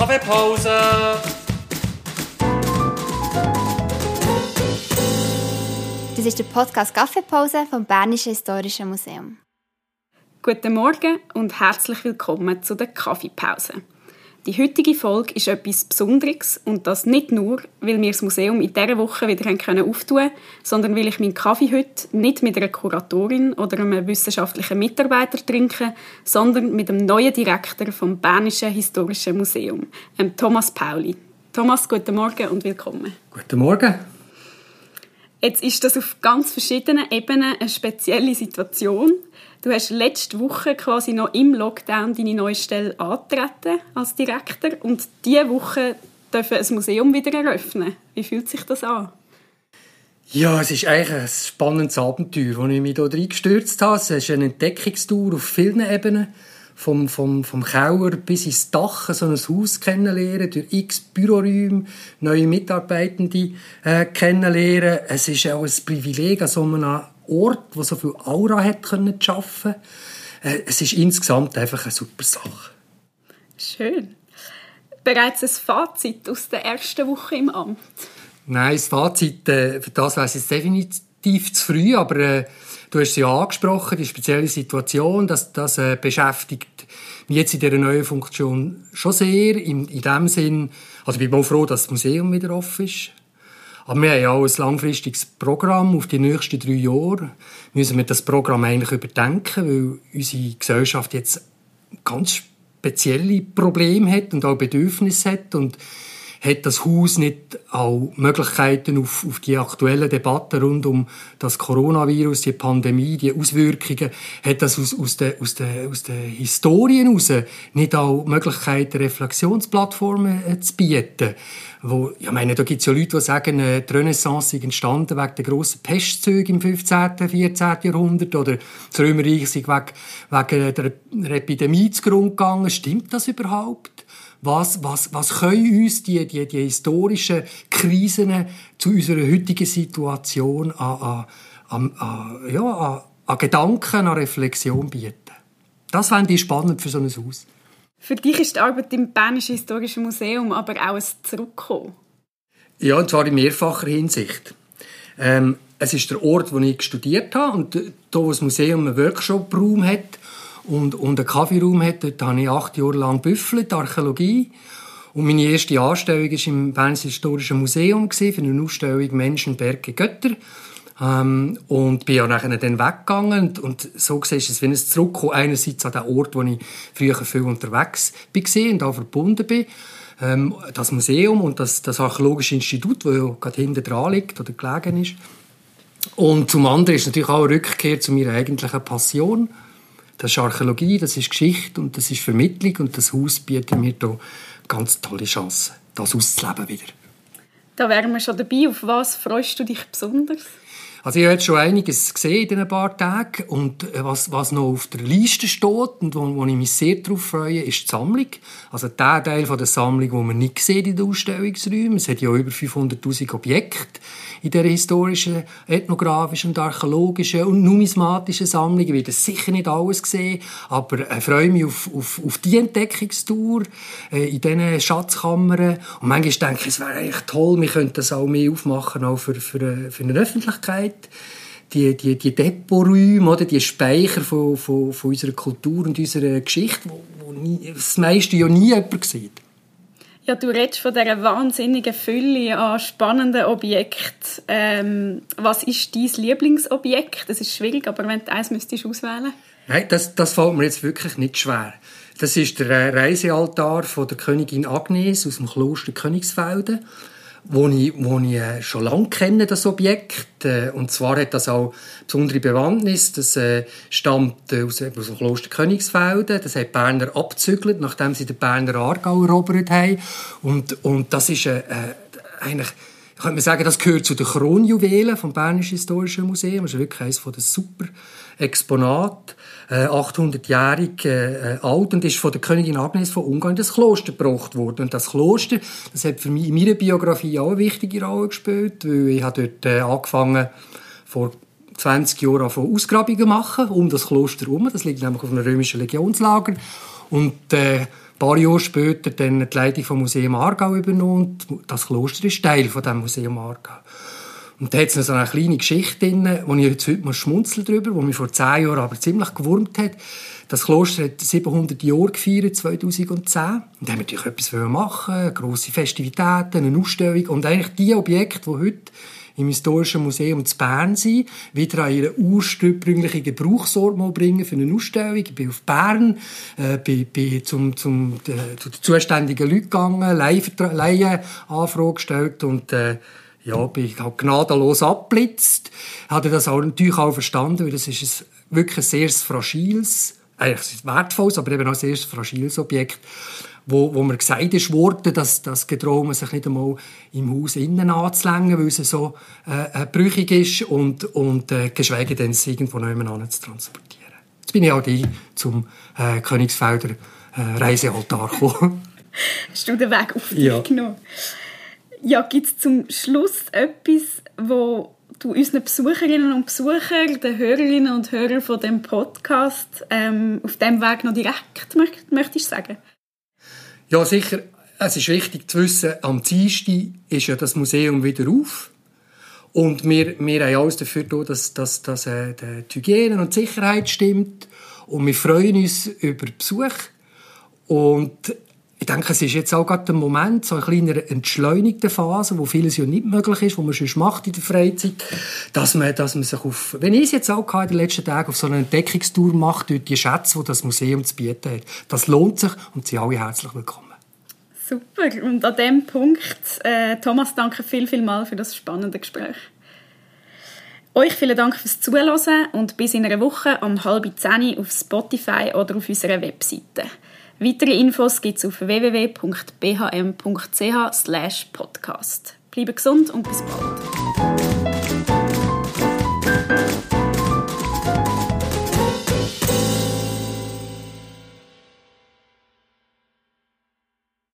Kaffeepause! Das ist der Podcast Kaffeepause vom Bernischen Historischen Museum. Guten Morgen und herzlich willkommen zu der Kaffeepause. Die heutige Folge ist etwas Besonderes und das nicht nur, weil wir das Museum in dieser Woche wieder können auftun sondern weil ich meinen Kaffee heute nicht mit einer Kuratorin oder einem wissenschaftlichen Mitarbeiter trinke, sondern mit dem neuen Direktor vom Bernischen Historischen Museum, Thomas Pauli. Thomas, guten Morgen und willkommen. Guten Morgen. Jetzt ist das auf ganz verschiedenen Ebenen eine spezielle Situation. Du hast letzte Woche quasi noch im Lockdown deine neue Stelle antreten als Direktor und diese Woche dürfen ein Museum wieder eröffnen. Wie fühlt sich das an? Ja, es ist eigentlich ein spannendes Abenteuer, wo ich mich hier reingestürzt habe. Es ist eine Entdeckungstour auf vielen Ebenen. Vom, vom, vom Keller bis ins Dach so ein Haus kennenlernen, durch x Büroräume, neue Mitarbeitende äh, kennenlernen. Es ist auch ein Privileg, an so einem Ort, der so viel Aura hat können schaffen. Äh, es ist insgesamt einfach eine super Sache. Schön. Bereits ein Fazit aus der ersten Woche im Amt? Nein, das Fazit, äh, für das wäre es definitiv zu früh, aber äh, du hast es ja angesprochen, die spezielle Situation, das, das äh, beschäftigt mich jetzt in dieser neuen Funktion schon sehr, in, in dem Sinn, also ich bin auch froh, dass das Museum wieder offen ist. Aber wir haben ja auch ein langfristiges Programm auf die nächsten drei Jahre. Müssen wir das Programm eigentlich überdenken, weil unsere Gesellschaft jetzt ganz spezielle Probleme hat und auch Bedürfnisse hat und hat das Haus nicht auch Möglichkeiten auf, auf die aktuellen Debatten rund um das Coronavirus, die Pandemie, die Auswirkungen, hat das aus, aus den aus der, aus der Historien heraus nicht auch Möglichkeiten, Reflexionsplattformen äh, zu bieten? Wo, ich meine, da gibt es ja Leute, die sagen, äh, die Renaissance ist entstanden wegen der grossen Pestzüge im 15., 14. Jahrhundert oder das Römerreich ist wegen, wegen der Epidemie zugrunde gegangen. Stimmt das überhaupt? Was, was, was können uns die, die, die historischen Krisen zu unserer heutigen Situation an, an, an, ja, an, an Gedanken, an Reflexion bieten? Das fände ich spannend für so ein Haus. Für dich ist die Arbeit im Bernischen Historischen Museum aber auch ein Zurückkommen. Ja, und zwar in mehrfacher Hinsicht. Ähm, es ist der Ort, wo ich studiert habe und da, wo das Museum einen Workshop-Raum hat und, und einen Kaffeeraum hat, dort habe ich acht Jahre lang büffelt, Archäologie. Und meine erste Anstellung war im Bernischen Historischen Museum für eine Ausstellung Menschen, Berge, Götter. Ähm, und bin ja nachher dann weggegangen und, und so gesehen ist es wie ein Zurückkommen einerseits an den Ort, wo ich früher viel unterwegs war und auch verbunden bin. Ähm, das Museum und das, das Archäologische Institut, das ja gerade hinten dran liegt oder gelegen ist. Und zum anderen ist natürlich auch eine Rückkehr zu meiner eigentlichen Passion. Das ist Archäologie, das ist Geschichte und das ist Vermittlung und das Haus bietet mir da ganz tolle Chancen, das auszuleben wieder. Da wären wir schon dabei. Auf was freust du dich besonders? Also ich habe jetzt schon einiges gesehen in ein paar Tagen und äh, was, was noch auf der Liste steht und wo, wo ich mich sehr darauf freue, ist die Sammlung. Also der Teil von der Sammlung, wo man nicht sieht in den Ausstellungsräumen. Es hat ja über 500'000 Objekte in der historischen, ethnografischen und archäologischen und numismatischen Sammlung. Ich werde sicher nicht alles sehen, aber ich freue mich auf, auf, auf die Entdeckungstour äh, in diesen Schatzkammern. Und manchmal denke ich, es wäre eigentlich toll, wir könnten das auch mehr aufmachen, auch für, für, für eine Öffentlichkeit die, die, die Depoträume, oder, die Speicher von, von, von unserer Kultur und unserer Geschichte, wo, wo nie, das meiste ja nie jemand sieht. Ja, du redest von dieser wahnsinnigen Fülle an spannenden Objekten. Ähm, was ist dein Lieblingsobjekt? Das ist schwierig, aber wenn du eins müsstest auswählen Nein, das, das fällt mir jetzt wirklich nicht schwer. Das ist der Reisealtar von der Königin Agnes aus dem Kloster Königsfelden wo ich, wo ich äh, schon lange kenne, das Objekt. Äh, und zwar hat das auch besondere Bewandtnis. Das äh, stammt aus, aus dem Kloster Königsfelden. Das hat Berner abzügelt, nachdem sie den Berner Aargau erobert haben. Und, und das ist äh, eigentlich ich könnte sagen, das gehört zu den Kronjuwelen vom Bernischen Historischen Museum. Das ist wirklich eines der super Exponate. 800-jährig äh, äh, alt und ist von der Königin Agnes von Ungarn in das Kloster gebracht worden. Und das Kloster, das hat für mich in meiner Biografie auch eine wichtige Rolle gespielt, weil ich habe dort äh, angefangen vor 20 Jahren von Ausgrabungen machen um das Kloster herum. Das liegt nämlich auf einem römischen Legionslager. Und äh, paar Jahre später dann die Leitung vom Museum Aargau übernommen. Das Kloster ist Teil von dem Museum Aargau. Und da hat es noch so eine kleine Geschichte drin, wo ich jetzt heute mal schmunzel drüber, wo mich vor zehn Jahren aber ziemlich gewurmt hat. Das Kloster hat 700 Jahre gefeiert, 2010. Und da haben wir natürlich etwas machen grosse Festivitäten, eine Ausstellung. Und eigentlich die Objekte, die heute im Historischen Museum zu Bern sind, wieder an ihren ursprünglichen Gebrauchsort mal bringen für eine Ausstellung. Ich bin auf Bern, äh, bin, bin zum, zum, äh, zu den zuständigen Leuten gegangen, Leihenanfrage gestellt und äh, ja, bin halt gnadenlos abblitzt. Hatte das auch natürlich auch verstanden, weil das ist ein, wirklich ein sehr fragiles, eigentlich wertvolles, aber eben auch ein sehr fragiles Objekt wo, wo mir gesagt ist worden, dass das getrauen sich nicht einmal im Haus innen anzulängen, weil es so äh, äh, brüchig ist und, und äh, geschweige denn es irgendwo nebenan zu transportieren. Jetzt bin ich auch die zum äh, Königsfelder äh, Reisealtar gekommen. Hast du den Weg auf dich ja. genommen? Ja, gibt es zum Schluss etwas, wo du unseren Besucherinnen und Besuchern, den Hörerinnen und Hörern von dem Podcast ähm, auf dem Weg noch direkt möchtest sagen? Ja, sicher. Es ist wichtig zu wissen, am Dienstag ist ja das Museum wieder auf. Und wir, wir haben alles dafür getan, dass, dass, dass äh, die Hygiene und die Sicherheit stimmt. Und wir freuen uns über Besuch. Und ich denke, es ist jetzt auch gerade der Moment, so eine kleine entschleunigte Phase, wo vieles ja nicht möglich ist, wo man sonst macht in der Freizeit, dass man, dass man sich auf, wenn ich es jetzt auch in den letzten Tagen auf so eine Entdeckungstour macht, durch die Schätze, die das Museum zu bieten hat. Das lohnt sich und Sie alle herzlich willkommen. Super. Und an dem Punkt, äh, Thomas, danke viel, viel mal für das spannende Gespräch. Euch vielen Dank fürs Zuhören und bis in einer Woche um halb zehn auf Spotify oder auf unserer Webseite. Weitere Infos gibt es auf www.bhm.ch/podcast. Bleibe gesund und bis bald.